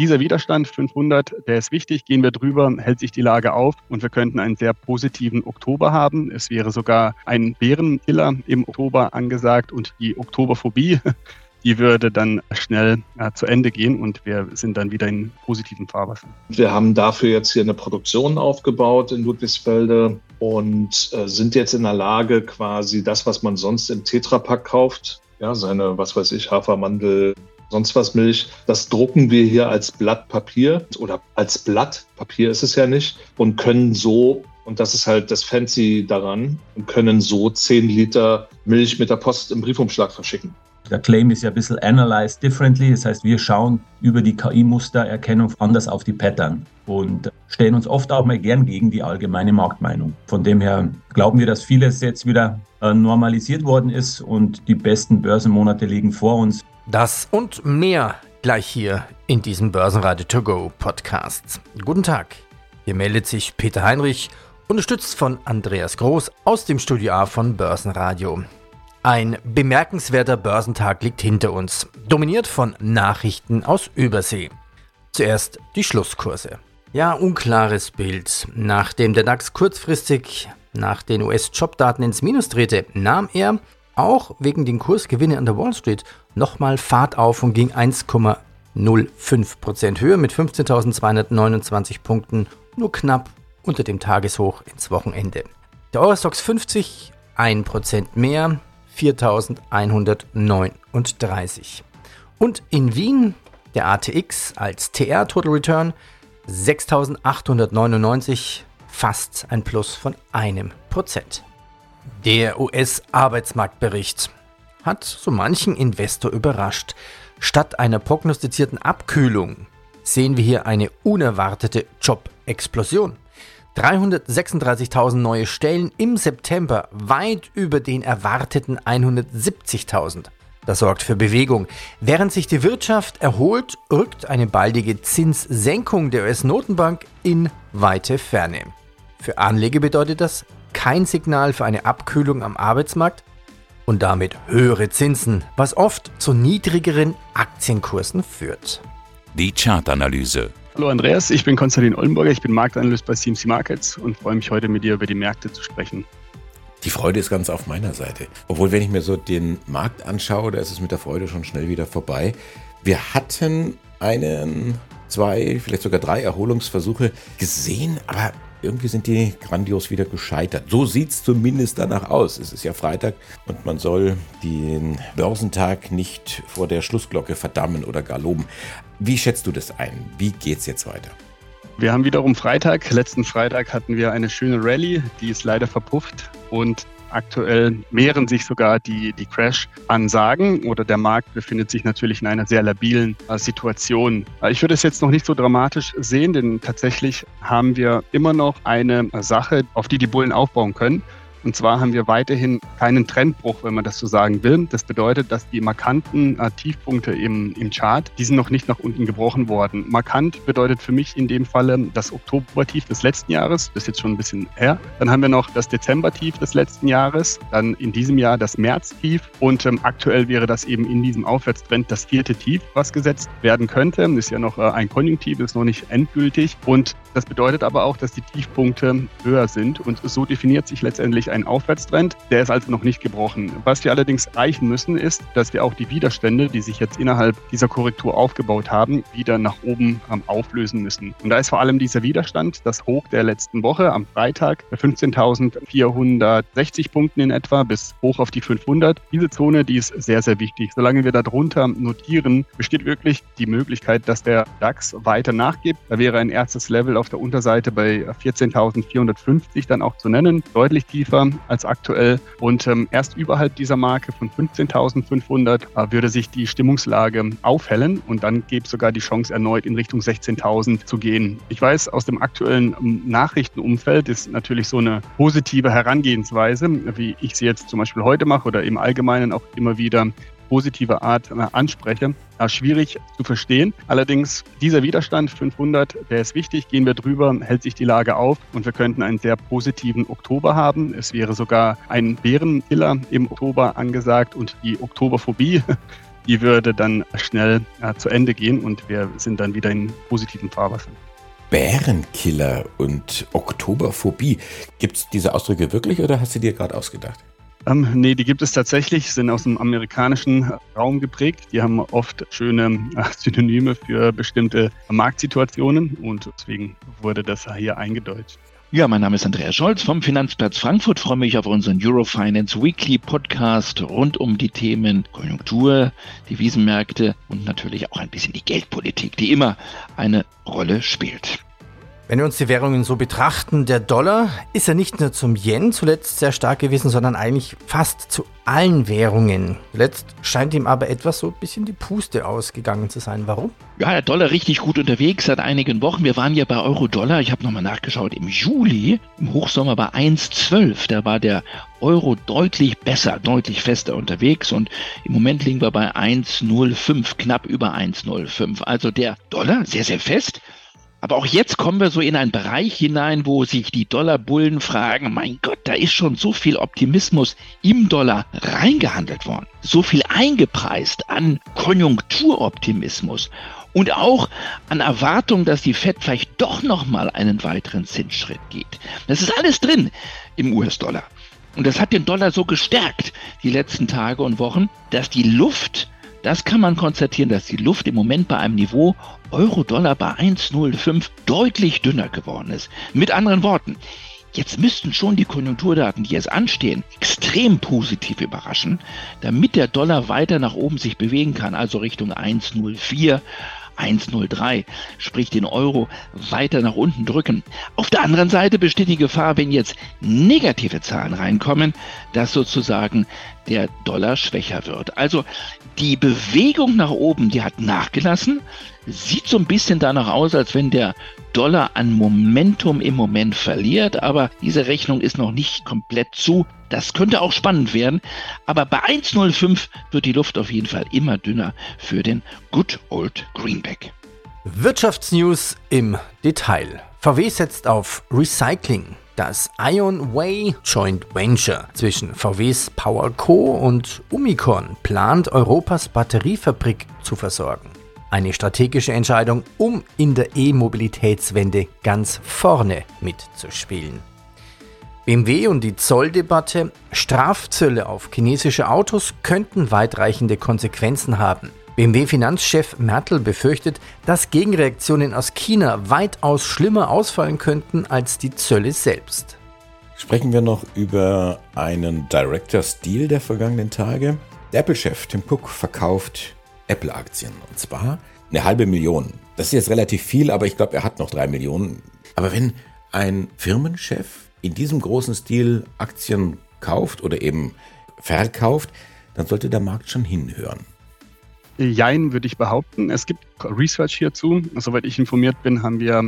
Dieser Widerstand 500, der ist wichtig. Gehen wir drüber, hält sich die Lage auf und wir könnten einen sehr positiven Oktober haben. Es wäre sogar ein Bärenkiller im Oktober angesagt und die Oktoberphobie, die würde dann schnell äh, zu Ende gehen und wir sind dann wieder in positiven Fahrwasser. Wir haben dafür jetzt hier eine Produktion aufgebaut in Ludwigsfelde und äh, sind jetzt in der Lage, quasi das, was man sonst im Tetrapack kauft, ja, seine, was weiß ich, Hafermandel, sonst was Milch. Das drucken wir hier als Blatt Papier oder als Blatt Papier ist es ja nicht und können so und das ist halt das Fancy daran und können so 10 Liter Milch mit der Post im Briefumschlag verschicken. Der Claim ist ja ein bisschen analyzed differently. Das heißt, wir schauen über die KI-Mustererkennung anders auf die Pattern und stellen uns oft auch mal gern gegen die allgemeine Marktmeinung. Von dem her glauben wir, dass vieles jetzt wieder äh, normalisiert worden ist und die besten Börsenmonate liegen vor uns. Das und mehr gleich hier in diesem Börsenradio To Go Podcast. Guten Tag, hier meldet sich Peter Heinrich, unterstützt von Andreas Groß aus dem Studio A von Börsenradio. Ein bemerkenswerter Börsentag liegt hinter uns, dominiert von Nachrichten aus Übersee. Zuerst die Schlusskurse. Ja, unklares Bild. Nachdem der DAX kurzfristig nach den US-Jobdaten ins Minus drehte, nahm er auch wegen den Kursgewinnen an der Wall Street nochmal Fahrt auf und ging 1,05% höher mit 15.229 Punkten, nur knapp unter dem Tageshoch ins Wochenende. Der Eurostox 50 1% mehr, 4.139. Und in Wien der ATX als TR Total Return 6.899, fast ein Plus von einem Prozent. Der US-Arbeitsmarktbericht hat so manchen Investor überrascht. Statt einer prognostizierten Abkühlung sehen wir hier eine unerwartete Job-Explosion. 336.000 neue Stellen im September, weit über den erwarteten 170.000. Das sorgt für Bewegung. Während sich die Wirtschaft erholt, rückt eine baldige Zinssenkung der US-Notenbank in weite Ferne. Für Anleger bedeutet das kein Signal für eine Abkühlung am Arbeitsmarkt und damit höhere Zinsen, was oft zu niedrigeren Aktienkursen führt. Die Chartanalyse. Hallo Andreas, ich bin Konstantin Ollenburger, ich bin Marktanalyst bei CMC Markets und freue mich heute mit dir über die Märkte zu sprechen. Die Freude ist ganz auf meiner Seite. Obwohl, wenn ich mir so den Markt anschaue, da ist es mit der Freude schon schnell wieder vorbei. Wir hatten einen, zwei, vielleicht sogar drei Erholungsversuche gesehen, aber irgendwie sind die grandios wieder gescheitert. So sieht es zumindest danach aus. Es ist ja Freitag und man soll den Börsentag nicht vor der Schlussglocke verdammen oder gar loben. Wie schätzt du das ein? Wie geht es jetzt weiter? Wir haben wiederum Freitag. Letzten Freitag hatten wir eine schöne Rallye, die ist leider verpufft und Aktuell mehren sich sogar die, die Crash-Ansagen oder der Markt befindet sich natürlich in einer sehr labilen äh, Situation. Äh, ich würde es jetzt noch nicht so dramatisch sehen, denn tatsächlich haben wir immer noch eine Sache, auf die die Bullen aufbauen können. Und zwar haben wir weiterhin keinen Trendbruch, wenn man das so sagen will. Das bedeutet, dass die markanten äh, Tiefpunkte im, im Chart, die sind noch nicht nach unten gebrochen worden. Markant bedeutet für mich in dem Falle das Oktobertief des letzten Jahres, das ist jetzt schon ein bisschen her. Dann haben wir noch das Dezembertief des letzten Jahres, dann in diesem Jahr das Märztief und ähm, aktuell wäre das eben in diesem Aufwärtstrend das vierte Tief, was gesetzt werden könnte. Ist ja noch äh, ein Konjunktiv, ist noch nicht endgültig und das bedeutet aber auch, dass die Tiefpunkte höher sind und so definiert sich letztendlich ein Aufwärtstrend, der ist also noch nicht gebrochen. Was wir allerdings erreichen müssen, ist, dass wir auch die Widerstände, die sich jetzt innerhalb dieser Korrektur aufgebaut haben, wieder nach oben ähm, auflösen müssen. Und da ist vor allem dieser Widerstand, das Hoch der letzten Woche am Freitag bei 15.460 Punkten in etwa bis hoch auf die 500. Diese Zone, die ist sehr, sehr wichtig. Solange wir darunter notieren, besteht wirklich die Möglichkeit, dass der DAX weiter nachgibt. Da wäre ein erstes Level auf der Unterseite bei 14.450 dann auch zu nennen, deutlich tiefer drüber als aktuell. Und ähm, erst überhalb dieser Marke von 15.500 äh, würde sich die Stimmungslage aufhellen und dann gäbe es sogar die Chance, erneut in Richtung 16.000 zu gehen. Ich weiß, aus dem aktuellen ähm, Nachrichtenumfeld ist natürlich so eine positive Herangehensweise, wie ich sie jetzt zum Beispiel heute mache oder im Allgemeinen auch immer wieder positive Art äh, anspreche, schwierig zu verstehen. Allerdings dieser Widerstand 500, der ist wichtig. Gehen wir drüber, hält sich die Lage auf und wir könnten einen sehr positiven Oktober haben. Es wäre sogar ein Bärenkiller im Oktober angesagt und die Oktoberphobie die würde dann schnell äh, zu Ende gehen und wir sind dann wieder in positiven Fahrwassern. Bärenkiller und Oktoberphobie. Gibt es diese Ausdrücke wirklich oder hast du dir gerade ausgedacht? Ähm, nee, die gibt es tatsächlich, sind aus dem amerikanischen Raum geprägt. Die haben oft schöne äh, Synonyme für bestimmte Marktsituationen und deswegen wurde das hier eingedeutscht. Ja, mein Name ist Andreas Scholz vom Finanzplatz Frankfurt. freue mich auf unseren Eurofinance Weekly Podcast rund um die Themen Konjunktur, Devisenmärkte und natürlich auch ein bisschen die Geldpolitik, die immer eine Rolle spielt. Wenn wir uns die Währungen so betrachten, der Dollar ist ja nicht nur zum Yen zuletzt sehr stark gewesen, sondern eigentlich fast zu allen Währungen. Zuletzt scheint ihm aber etwas so ein bisschen die Puste ausgegangen zu sein. Warum? Ja, der Dollar richtig gut unterwegs seit einigen Wochen. Wir waren ja bei Euro-Dollar, ich habe nochmal nachgeschaut, im Juli, im Hochsommer bei 1,12. Da war der Euro deutlich besser, deutlich fester unterwegs und im Moment liegen wir bei 1,05, knapp über 1,05. Also der Dollar sehr, sehr fest. Aber auch jetzt kommen wir so in einen Bereich hinein, wo sich die Dollarbullen fragen, mein Gott, da ist schon so viel Optimismus im Dollar reingehandelt worden, so viel eingepreist an Konjunkturoptimismus und auch an Erwartung, dass die Fed vielleicht doch noch mal einen weiteren Zinsschritt geht. Das ist alles drin im US-Dollar. Und das hat den Dollar so gestärkt die letzten Tage und Wochen, dass die Luft das kann man konstatieren, dass die Luft im Moment bei einem Niveau Euro-Dollar bei 1,05 deutlich dünner geworden ist. Mit anderen Worten, jetzt müssten schon die Konjunkturdaten, die jetzt anstehen, extrem positiv überraschen, damit der Dollar weiter nach oben sich bewegen kann, also Richtung 1,04. 1,03, sprich den Euro weiter nach unten drücken. Auf der anderen Seite besteht die Gefahr, wenn jetzt negative Zahlen reinkommen, dass sozusagen der Dollar schwächer wird. Also die Bewegung nach oben, die hat nachgelassen. Sieht so ein bisschen danach aus, als wenn der Dollar an Momentum im Moment verliert, aber diese Rechnung ist noch nicht komplett zu. Das könnte auch spannend werden, aber bei 1,05 wird die Luft auf jeden Fall immer dünner für den Good Old Greenback. Wirtschaftsnews im Detail. VW setzt auf Recycling. Das Ion Way Joint Venture zwischen VWs Power Co. und Umicon plant Europas Batteriefabrik zu versorgen. Eine strategische Entscheidung, um in der E-Mobilitätswende ganz vorne mitzuspielen. BMW und die Zolldebatte, Strafzölle auf chinesische Autos könnten weitreichende Konsequenzen haben. BMW-Finanzchef Mertel befürchtet, dass Gegenreaktionen aus China weitaus schlimmer ausfallen könnten als die Zölle selbst. Sprechen wir noch über einen Director's Deal der vergangenen Tage. Der Apple-Chef Tim Cook verkauft Apple-Aktien und zwar eine halbe Million. Das ist jetzt relativ viel, aber ich glaube, er hat noch drei Millionen. Aber wenn ein Firmenchef in diesem großen Stil Aktien kauft oder eben verkauft, dann sollte der Markt schon hinhören. Jein, würde ich behaupten. Es gibt Research hierzu. Soweit ich informiert bin, haben wir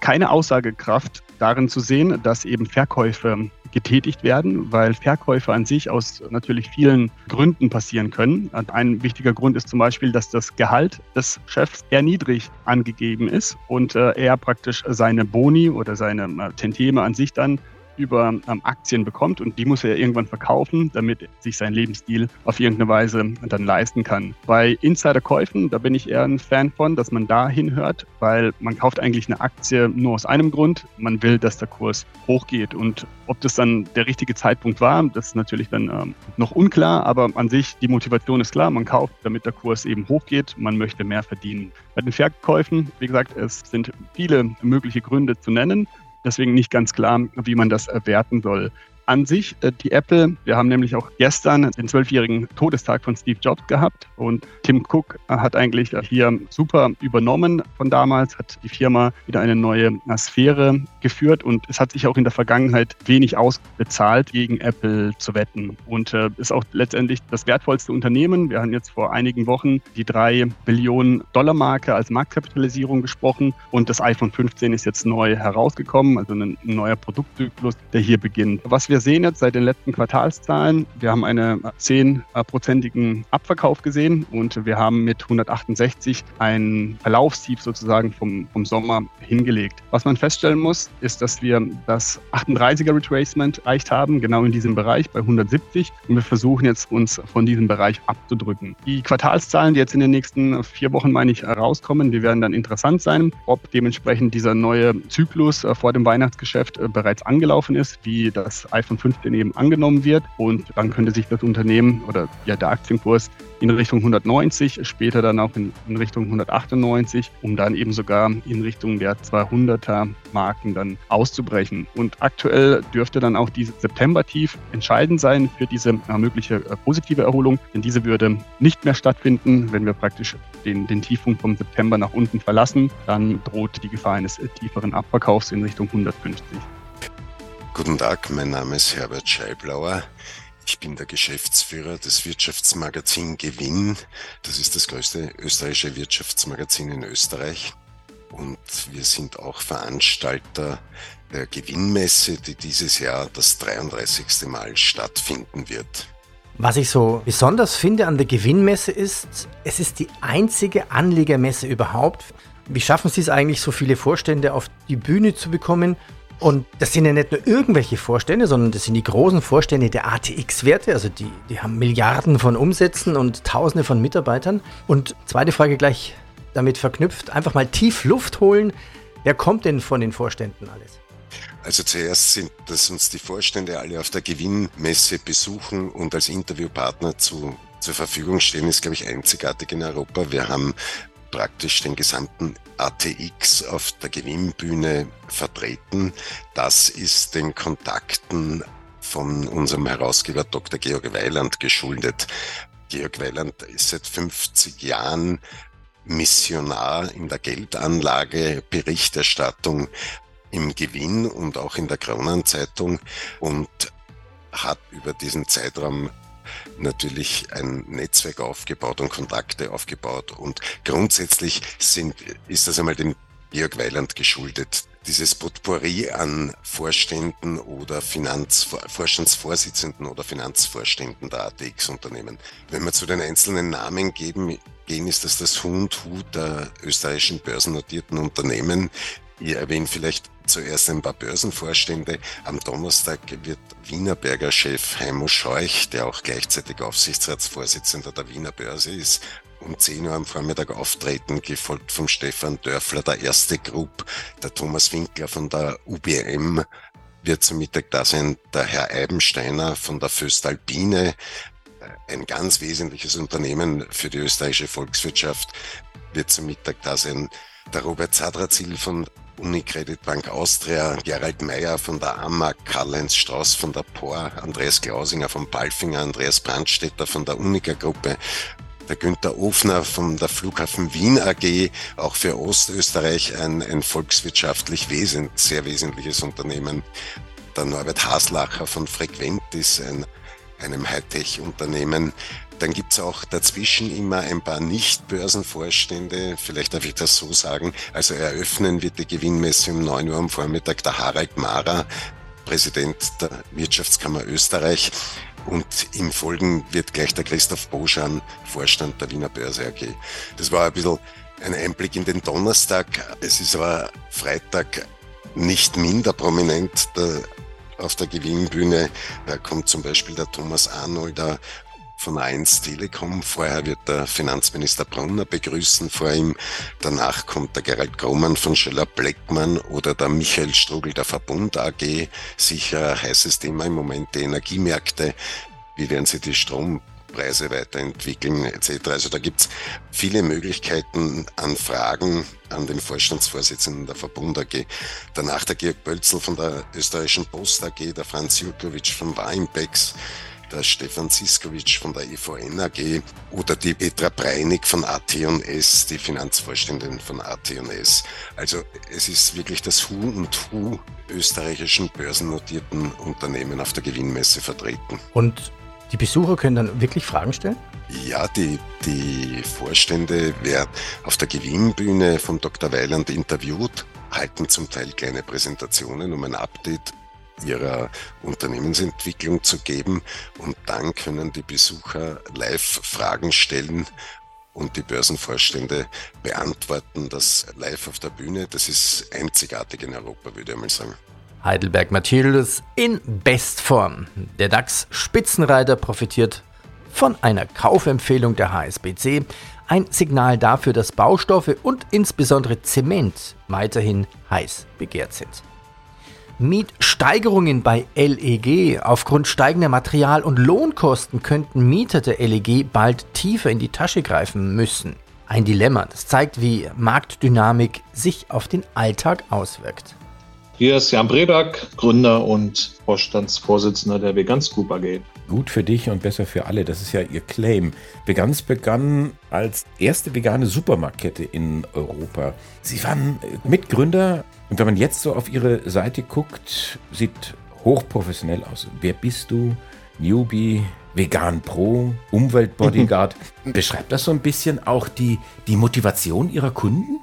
keine Aussagekraft darin zu sehen, dass eben Verkäufe getätigt werden, weil Verkäufe an sich aus natürlich vielen Gründen passieren können. Ein wichtiger Grund ist zum Beispiel, dass das Gehalt des Chefs eher niedrig angegeben ist und äh, er praktisch seine Boni oder seine äh, Tenteme an sich dann über ähm, Aktien bekommt und die muss er irgendwann verkaufen, damit sich seinen Lebensstil auf irgendeine Weise dann leisten kann. Bei Insiderkäufen, da bin ich eher ein Fan von, dass man da hinhört, weil man kauft eigentlich eine Aktie nur aus einem Grund, man will, dass der Kurs hochgeht und ob das dann der richtige Zeitpunkt war, das ist natürlich dann ähm, noch unklar, aber an sich die Motivation ist klar, man kauft, damit der Kurs eben hochgeht, man möchte mehr verdienen. Bei den Verkäufen, wie gesagt, es sind viele mögliche Gründe zu nennen. Deswegen nicht ganz klar, wie man das werten soll. An sich, äh, die Apple, wir haben nämlich auch gestern den zwölfjährigen Todestag von Steve Jobs gehabt und Tim Cook hat eigentlich hier super übernommen von damals, hat die Firma wieder eine neue Sphäre geführt und es hat sich auch in der Vergangenheit wenig ausbezahlt, gegen Apple zu wetten und äh, ist auch letztendlich das wertvollste Unternehmen. Wir haben jetzt vor einigen Wochen die drei Billionen Dollar Marke als Marktkapitalisierung gesprochen und das iPhone 15 ist jetzt neu herausgekommen, also ein neuer Produktzyklus, der hier beginnt. Was wir sehen jetzt seit den letzten Quartalszahlen, wir haben einen 10-prozentigen Abverkauf gesehen und wir haben mit 168 ein Verlaufstief sozusagen vom, vom Sommer hingelegt. Was man feststellen muss, ist, dass wir das 38er Retracement erreicht haben, genau in diesem Bereich bei 170 und wir versuchen jetzt uns von diesem Bereich abzudrücken. Die Quartalszahlen, die jetzt in den nächsten vier Wochen, meine ich, rauskommen, die werden dann interessant sein, ob dementsprechend dieser neue Zyklus äh, vor dem Weihnachtsgeschäft äh, bereits angelaufen ist, wie das iPhone 15 eben angenommen wird. Und dann könnte sich das Unternehmen oder ja der Aktienkurs in Richtung 190, später dann auch in, in Richtung 198, um dann eben sogar in Richtung der 200er Marken dann auszubrechen. Und aktuell dürfte dann auch dieses September-Tief entscheidend sein für diese äh, mögliche äh, positive Erholung, denn diese würde nicht mehr stattfinden, wenn wir praktisch den, den Tiefpunkt vom September nach unten verlassen. Dann droht die Gefahr eines äh, tieferen Abverkaufs in Richtung 150. Guten Tag, mein Name ist Herbert Scheiblauer. Ich bin der Geschäftsführer des Wirtschaftsmagazin Gewinn. Das ist das größte österreichische Wirtschaftsmagazin in Österreich. Und wir sind auch Veranstalter der Gewinnmesse, die dieses Jahr das 33. Mal stattfinden wird. Was ich so besonders finde an der Gewinnmesse ist, es ist die einzige Anlegermesse überhaupt. Wie schaffen Sie es eigentlich, so viele Vorstände auf die Bühne zu bekommen und das sind ja nicht nur irgendwelche Vorstände, sondern das sind die großen Vorstände der ATX-Werte. Also die, die haben Milliarden von Umsätzen und Tausende von Mitarbeitern. Und zweite Frage gleich damit verknüpft, einfach mal tief Luft holen. Wer kommt denn von den Vorständen alles? Also zuerst sind, dass uns die Vorstände alle auf der Gewinnmesse besuchen und als Interviewpartner zu, zur Verfügung stehen, ist, glaube ich, einzigartig in Europa. Wir haben praktisch den gesamten ATX auf der Gewinnbühne vertreten. Das ist den Kontakten von unserem Herausgeber Dr. Georg Weiland geschuldet. Georg Weiland ist seit 50 Jahren Missionar in der Geldanlage, Berichterstattung im Gewinn und auch in der Kronenzeitung und hat über diesen Zeitraum natürlich ein Netzwerk aufgebaut und Kontakte aufgebaut. Und grundsätzlich sind, ist das einmal dem Jörg Weiland geschuldet. Dieses Potpourri an Vorständen oder Finanz, oder Finanzvorständen der ATX-Unternehmen. Wenn wir zu den einzelnen Namen geben, gehen, ist das das Hund Hut der österreichischen börsennotierten Unternehmen, ich erwähne vielleicht zuerst ein paar Börsenvorstände. Am Donnerstag wird Wienerberger Chef Heimo Scheuch, der auch gleichzeitig Aufsichtsratsvorsitzender der Wiener Börse ist, um 10 Uhr am Vormittag auftreten, gefolgt vom Stefan Dörfler, der erste Group, der Thomas Winkler von der UBM wird zum Mittag da sein, der Herr Eibensteiner von der Föstalpine, ein ganz wesentliches Unternehmen für die österreichische Volkswirtschaft, wird zum Mittag da sein, der Robert Zadrazil von Unicredit Bank Austria, Gerald Meyer von der AMAG, Karl-Heinz Strauß von der POR, Andreas Klausinger von Palfinger, Andreas Brandstetter von der Unica Gruppe, der Günther Ofner von der Flughafen Wien AG, auch für Ostösterreich ein, ein volkswirtschaftlich wesent, sehr wesentliches Unternehmen. Der Norbert Haslacher von Frequentis, ein, einem Hightech-Unternehmen. Dann gibt's auch dazwischen immer ein paar Nicht-Börsenvorstände, vielleicht darf ich das so sagen. Also eröffnen wird die Gewinnmesse um 9 Uhr am Vormittag der Harald Mara, Präsident der Wirtschaftskammer Österreich. Und im Folgen wird gleich der Christoph Boschan, Vorstand der Wiener Börse AG. Das war ein bisschen ein Einblick in den Donnerstag. Es ist aber Freitag nicht minder prominent. Der, auf der Gewinnbühne da kommt zum Beispiel der Thomas Arnold, der von 1 Telekom. Vorher wird der Finanzminister Brunner begrüßen vor ihm. Danach kommt der Gerald Grummann von Schöller Bleckmann oder der Michael Strugel der Verbund AG. Sicher heißes Thema im Moment die Energiemärkte. Wie werden sie die Strom Preise weiterentwickeln etc. Also da gibt's viele Möglichkeiten an Fragen an den Vorstandsvorsitzenden der Verbund AG. Danach der Georg Bölzel von der österreichischen Post AG, der Franz Jurkovic von Warimpex, der Stefan Siskovic von der EVN AG oder die Petra Breinig von AT&S, die Finanzvorständin von AT&S. Also es ist wirklich das Hu und Hu österreichischen börsennotierten Unternehmen auf der Gewinnmesse vertreten. Und die Besucher können dann wirklich Fragen stellen? Ja, die, die Vorstände werden auf der Gewinnbühne von Dr. Weiland interviewt, halten zum Teil kleine Präsentationen, um ein Update ihrer Unternehmensentwicklung zu geben. Und dann können die Besucher live Fragen stellen und die Börsenvorstände beantworten das live auf der Bühne. Das ist einzigartig in Europa, würde ich mal sagen. Heidelberg Materials in Bestform. Der DAX-Spitzenreiter profitiert von einer Kaufempfehlung der HSBC. Ein Signal dafür, dass Baustoffe und insbesondere Zement weiterhin heiß begehrt sind. Mietsteigerungen bei LEG. Aufgrund steigender Material- und Lohnkosten könnten Mieter der LEG bald tiefer in die Tasche greifen müssen. Ein Dilemma, das zeigt, wie Marktdynamik sich auf den Alltag auswirkt. Hier ist Jan Breback, Gründer und Vorstandsvorsitzender der Vegan Group AG. Gut für dich und besser für alle, das ist ja ihr Claim. Vegans begann als erste vegane Supermarktkette in Europa. Sie waren Mitgründer und wenn man jetzt so auf ihre Seite guckt, sieht hochprofessionell aus. Wer bist du? Newbie, Vegan Pro, Umweltbodyguard. Beschreibt das so ein bisschen auch die, die Motivation ihrer Kunden?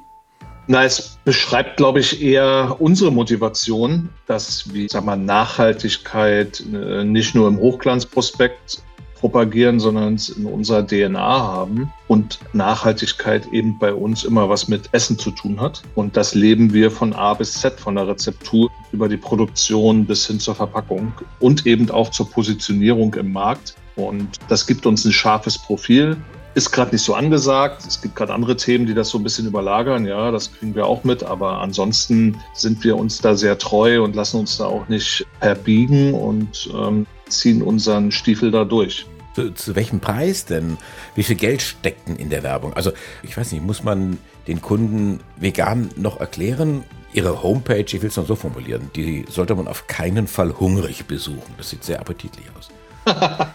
Na, es beschreibt, glaube ich, eher unsere Motivation, dass wir sag mal, Nachhaltigkeit äh, nicht nur im Hochglanzprospekt propagieren, sondern es in unserer DNA haben und Nachhaltigkeit eben bei uns immer was mit Essen zu tun hat. Und das leben wir von A bis Z, von der Rezeptur über die Produktion bis hin zur Verpackung und eben auch zur Positionierung im Markt. Und das gibt uns ein scharfes Profil. Ist gerade nicht so angesagt. Es gibt gerade andere Themen, die das so ein bisschen überlagern. Ja, das kriegen wir auch mit. Aber ansonsten sind wir uns da sehr treu und lassen uns da auch nicht verbiegen und ähm, ziehen unseren Stiefel da durch. Zu, zu, welchem Preis denn? Wie viel Geld steckt denn in der Werbung? Also, ich weiß nicht, muss man den Kunden vegan noch erklären? Ihre Homepage, ich will es noch so formulieren, die sollte man auf keinen Fall hungrig besuchen. Das sieht sehr appetitlich aus.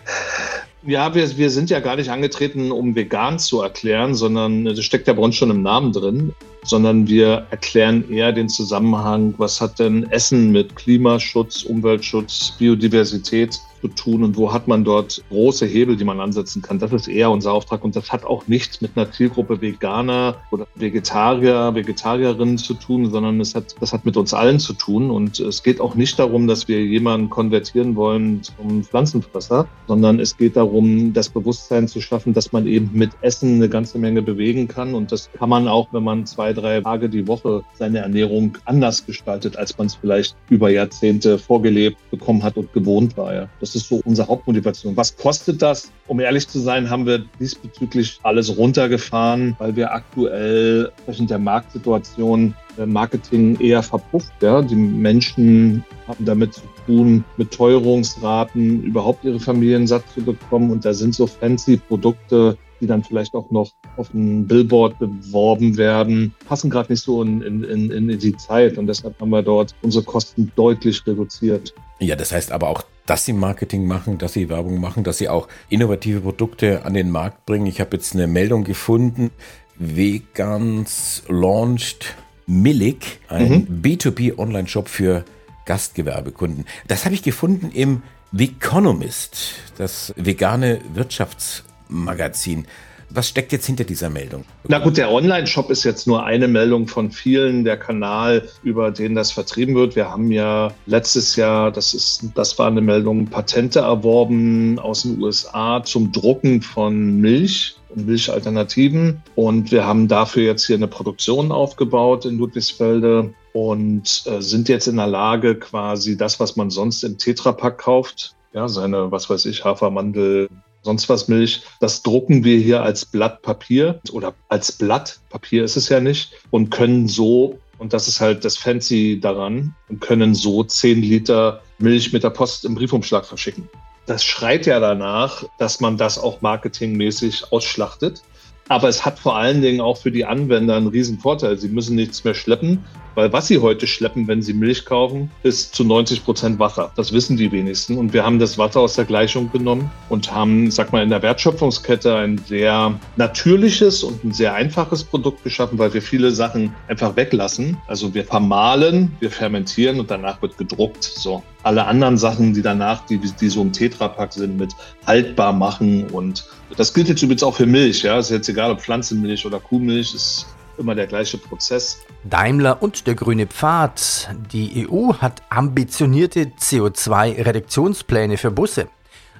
Ja, wir, wir sind ja gar nicht angetreten, um vegan zu erklären, sondern das steckt ja bei uns schon im Namen drin, sondern wir erklären eher den Zusammenhang, was hat denn Essen mit Klimaschutz, Umweltschutz, Biodiversität zu tun und wo hat man dort große Hebel, die man ansetzen kann. Das ist eher unser Auftrag und das hat auch nichts mit einer Zielgruppe Veganer oder Vegetarier, Vegetarierinnen zu tun, sondern es hat, das hat mit uns allen zu tun und es geht auch nicht darum, dass wir jemanden konvertieren wollen zum Pflanzenfresser, sondern es geht darum, das Bewusstsein zu schaffen, dass man eben mit Essen eine ganze Menge bewegen kann und das kann man auch, wenn man zwei, drei Tage die Woche seine Ernährung anders gestaltet, als man es vielleicht über Jahrzehnte vorgelebt bekommen hat und gewohnt war. Ja. Das ist so unsere Hauptmotivation. Was kostet das? Um ehrlich zu sein, haben wir diesbezüglich alles runtergefahren, weil wir aktuell entsprechend der Marktsituation äh, Marketing eher verpufft. Ja. Die Menschen haben damit zu tun, mit Teuerungsraten überhaupt ihre Familien satt zu bekommen. Und da sind so fancy Produkte die dann vielleicht auch noch auf ein Billboard beworben werden, passen gerade nicht so in, in, in die Zeit. Und deshalb haben wir dort unsere Kosten deutlich reduziert. Ja, das heißt aber auch, dass sie Marketing machen, dass sie Werbung machen, dass sie auch innovative Produkte an den Markt bringen. Ich habe jetzt eine Meldung gefunden. Vegans launched Millik, ein mhm. B2B Online-Shop für Gastgewerbekunden. Das habe ich gefunden im Veconomist, das vegane Wirtschafts Magazin. Was steckt jetzt hinter dieser Meldung? Na gut, der Online-Shop ist jetzt nur eine Meldung von vielen, der Kanal, über den das vertrieben wird. Wir haben ja letztes Jahr, das ist, das war eine Meldung, Patente erworben aus den USA zum Drucken von Milch und Milchalternativen. Und wir haben dafür jetzt hier eine Produktion aufgebaut in Ludwigsfelde und äh, sind jetzt in der Lage, quasi das, was man sonst im Tetrapack kauft, ja, seine, was weiß ich, Hafermandel, sonst was Milch. Das drucken wir hier als Blatt Papier oder als Blatt Papier ist es ja nicht und können so, und das ist halt das Fancy daran, können so 10 Liter Milch mit der Post im Briefumschlag verschicken. Das schreit ja danach, dass man das auch marketingmäßig ausschlachtet. Aber es hat vor allen Dingen auch für die Anwender einen riesen Vorteil. Sie müssen nichts mehr schleppen, weil was sie heute schleppen, wenn sie Milch kaufen, ist zu 90 Prozent Wasser. Das wissen die wenigsten. Und wir haben das Wasser aus der Gleichung genommen und haben, sag mal, in der Wertschöpfungskette ein sehr natürliches und ein sehr einfaches Produkt geschaffen, weil wir viele Sachen einfach weglassen. Also wir vermahlen, wir fermentieren und danach wird gedruckt. So. Alle anderen Sachen, die danach, die, die so im Tetrapack sind, mit haltbar machen und das gilt jetzt übrigens auch für Milch. Ja, ist jetzt egal, ob Pflanzenmilch oder Kuhmilch, ist immer der gleiche Prozess. Daimler und der grüne Pfad. Die EU hat ambitionierte CO2-Reduktionspläne für Busse.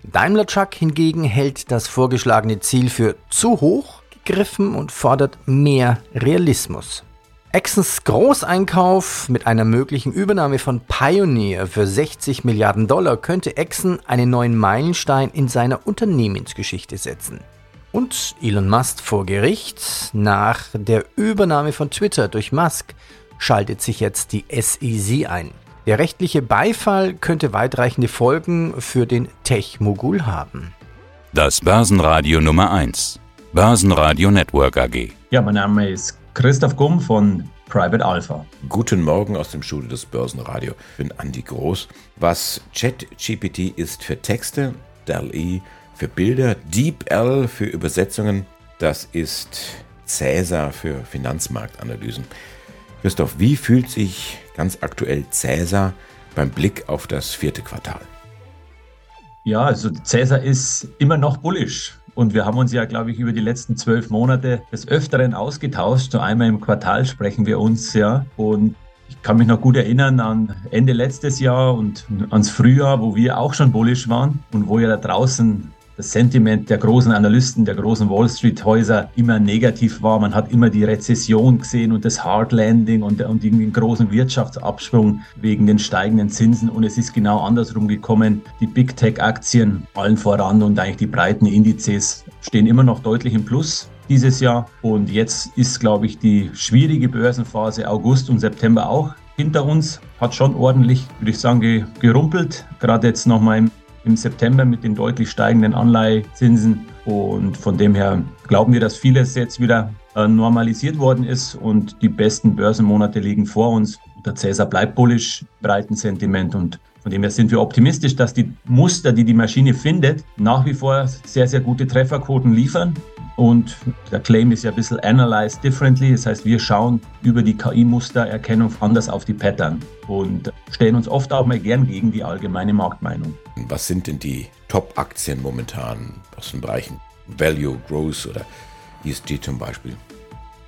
Daimler Truck hingegen hält das vorgeschlagene Ziel für zu hoch gegriffen und fordert mehr Realismus. Exens Großeinkauf mit einer möglichen Übernahme von Pioneer für 60 Milliarden Dollar könnte Exxon einen neuen Meilenstein in seiner Unternehmensgeschichte setzen. Und Elon Musk vor Gericht. Nach der Übernahme von Twitter durch Musk schaltet sich jetzt die SEC ein. Der rechtliche Beifall könnte weitreichende Folgen für den Tech-Mogul haben. Das Börsenradio Nummer 1. Börsenradio Network AG. Ja, mein Name ist Christoph Gumm von Private Alpha. Guten Morgen aus dem Studio des Börsenradio. Ich bin Andi Groß. Was ChatGPT ist für Texte, DALL-E für Bilder, DeepL für Übersetzungen, das ist Cäsar für Finanzmarktanalysen. Christoph, wie fühlt sich ganz aktuell Cäsar beim Blick auf das vierte Quartal? Ja, also Cäsar ist immer noch bullish. Und wir haben uns ja, glaube ich, über die letzten zwölf Monate des Öfteren ausgetauscht. So einmal im Quartal sprechen wir uns ja. Und ich kann mich noch gut erinnern an Ende letztes Jahr und ans Frühjahr, wo wir auch schon bullish waren und wo ja da draußen das Sentiment der großen Analysten, der großen Wall Street Häuser immer negativ war. Man hat immer die Rezession gesehen und das Hard Landing und, und den großen Wirtschaftsabschwung wegen den steigenden Zinsen. Und es ist genau andersrum gekommen. Die Big Tech Aktien allen voran und eigentlich die breiten Indizes stehen immer noch deutlich im Plus dieses Jahr. Und jetzt ist, glaube ich, die schwierige Börsenphase August und September auch hinter uns. Hat schon ordentlich, würde ich sagen, gerumpelt. Gerade jetzt nochmal im im September mit den deutlich steigenden Anleihezinsen. Und von dem her glauben wir, dass vieles jetzt wieder äh, normalisiert worden ist und die besten Börsenmonate liegen vor uns. Der Cäsar bleibt bullisch, breiten Sentiment und von dem her sind wir optimistisch, dass die Muster, die die Maschine findet, nach wie vor sehr, sehr gute Trefferquoten liefern. Und der Claim ist ja ein bisschen analyzed differently. Das heißt, wir schauen über die KI-Mustererkennung anders auf die Pattern und stellen uns oft auch mal gern gegen die allgemeine Marktmeinung. Was sind denn die Top-Aktien momentan aus den Bereichen Value, Growth oder ESG zum Beispiel?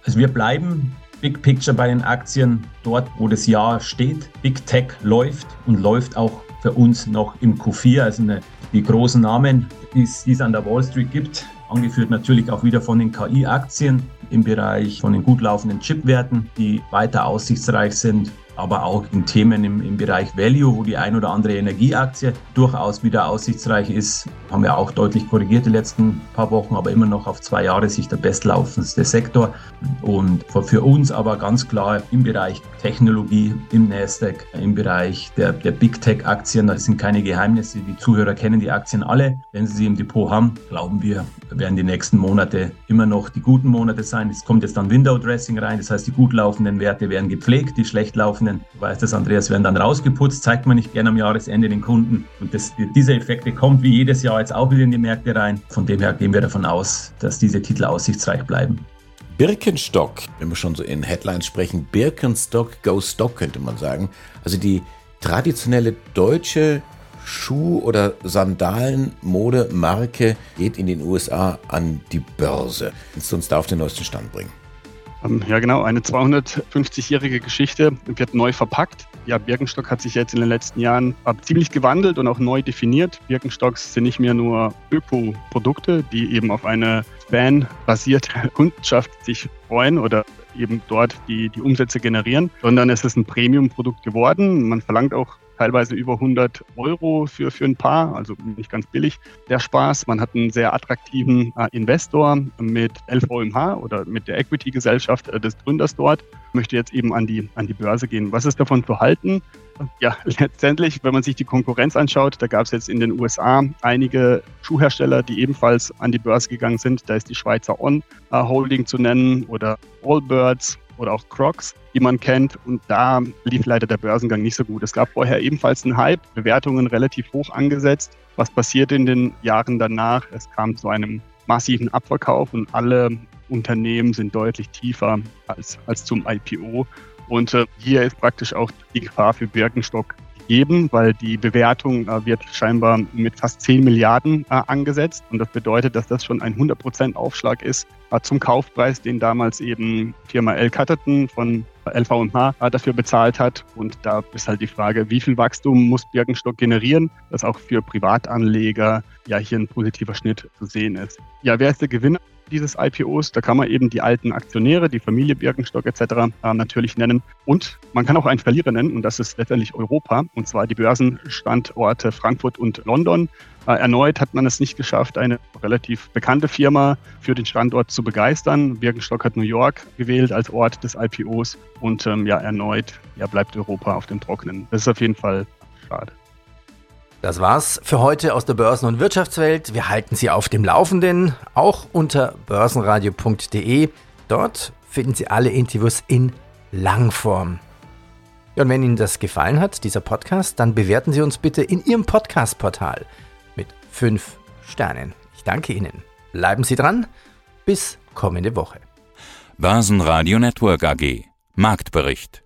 Also wir bleiben Big Picture bei den Aktien dort, wo das Jahr steht. Big Tech läuft und läuft auch für uns noch im Q4. Also eine, die großen Namen, die es an der Wall Street gibt, angeführt natürlich auch wieder von den KI-Aktien im Bereich von den gut laufenden Chipwerten, die weiter aussichtsreich sind aber auch in Themen im, im Bereich Value, wo die ein oder andere Energieaktie durchaus wieder aussichtsreich ist, haben wir auch deutlich korrigiert die letzten paar Wochen, aber immer noch auf zwei Jahre sich der bestlaufendste Sektor. Und für uns aber ganz klar im Bereich Technologie, im Nasdaq, im Bereich der, der Big Tech Aktien, das sind keine Geheimnisse, die Zuhörer kennen die Aktien alle. Wenn sie sie im Depot haben, glauben wir, werden die nächsten Monate immer noch die guten Monate sein. Es kommt jetzt dann Window Dressing rein, das heißt, die gut laufenden Werte werden gepflegt, die schlecht laufenden Laufenden, du weißt das, Andreas, werden dann rausgeputzt, zeigt man nicht gerne am Jahresende den Kunden. Und das, dieser Effekt kommt wie jedes Jahr jetzt auch wieder in die Märkte rein. Von dem her gehen wir davon aus, dass diese Titel aussichtsreich bleiben. Birkenstock, wenn wir schon so in Headlines sprechen, Birkenstock Go Stock könnte man sagen. Also die traditionelle deutsche Schuh- oder Sandalenmode-Marke geht in den USA an die Börse. Kannst du uns da auf den neuesten Stand bringen? Ähm, ja, genau. Eine 250-jährige Geschichte wird neu verpackt. Ja, Birkenstock hat sich jetzt in den letzten Jahren ziemlich gewandelt und auch neu definiert. Birkenstocks sind nicht mehr nur Öko-Produkte, die eben auf eine Fan-basierte Kundschaft sich freuen oder eben dort die, die Umsätze generieren, sondern es ist ein Premium-Produkt geworden. Man verlangt auch teilweise über 100 Euro für, für ein Paar, also nicht ganz billig der Spaß. Man hat einen sehr attraktiven äh, Investor mit 11 OMH oder mit der Equity-Gesellschaft äh, des Gründers dort, möchte jetzt eben an die, an die Börse gehen. Was ist davon zu halten? Ja, letztendlich, wenn man sich die Konkurrenz anschaut, da gab es jetzt in den USA einige Schuhhersteller, die ebenfalls an die Börse gegangen sind. Da ist die Schweizer On äh, Holding zu nennen oder Allbirds oder auch Crocs, die man kennt. Und da lief leider der Börsengang nicht so gut. Es gab vorher ebenfalls einen Hype, Bewertungen relativ hoch angesetzt. Was passiert in den Jahren danach? Es kam zu einem massiven Abverkauf und alle Unternehmen sind deutlich tiefer als, als zum IPO. Und äh, hier ist praktisch auch die Gefahr für Birkenstock gegeben, weil die Bewertung äh, wird scheinbar mit fast 10 Milliarden äh, angesetzt. Und das bedeutet, dass das schon ein 100% Aufschlag ist äh, zum Kaufpreis, den damals eben Firma L. Cutterton von LVMH äh, dafür bezahlt hat. Und da ist halt die Frage, wie viel Wachstum muss Birkenstock generieren, dass auch für Privatanleger ja hier ein positiver Schnitt zu sehen ist. Ja, wer ist der Gewinner? Dieses IPOs. Da kann man eben die alten Aktionäre, die Familie Birkenstock etc. Äh, natürlich nennen. Und man kann auch einen Verlierer nennen und das ist letztendlich Europa und zwar die Börsenstandorte Frankfurt und London. Äh, erneut hat man es nicht geschafft, eine relativ bekannte Firma für den Standort zu begeistern. Birkenstock hat New York gewählt als Ort des IPOs und ähm, ja, erneut ja, bleibt Europa auf dem Trockenen. Das ist auf jeden Fall schade. Das war's für heute aus der Börsen- und Wirtschaftswelt. Wir halten Sie auf dem Laufenden, auch unter börsenradio.de. Dort finden Sie alle Interviews in Langform. Und wenn Ihnen das gefallen hat, dieser Podcast, dann bewerten Sie uns bitte in Ihrem Podcast-Portal mit 5 Sternen. Ich danke Ihnen. Bleiben Sie dran. Bis kommende Woche. Börsenradio Network AG. Marktbericht.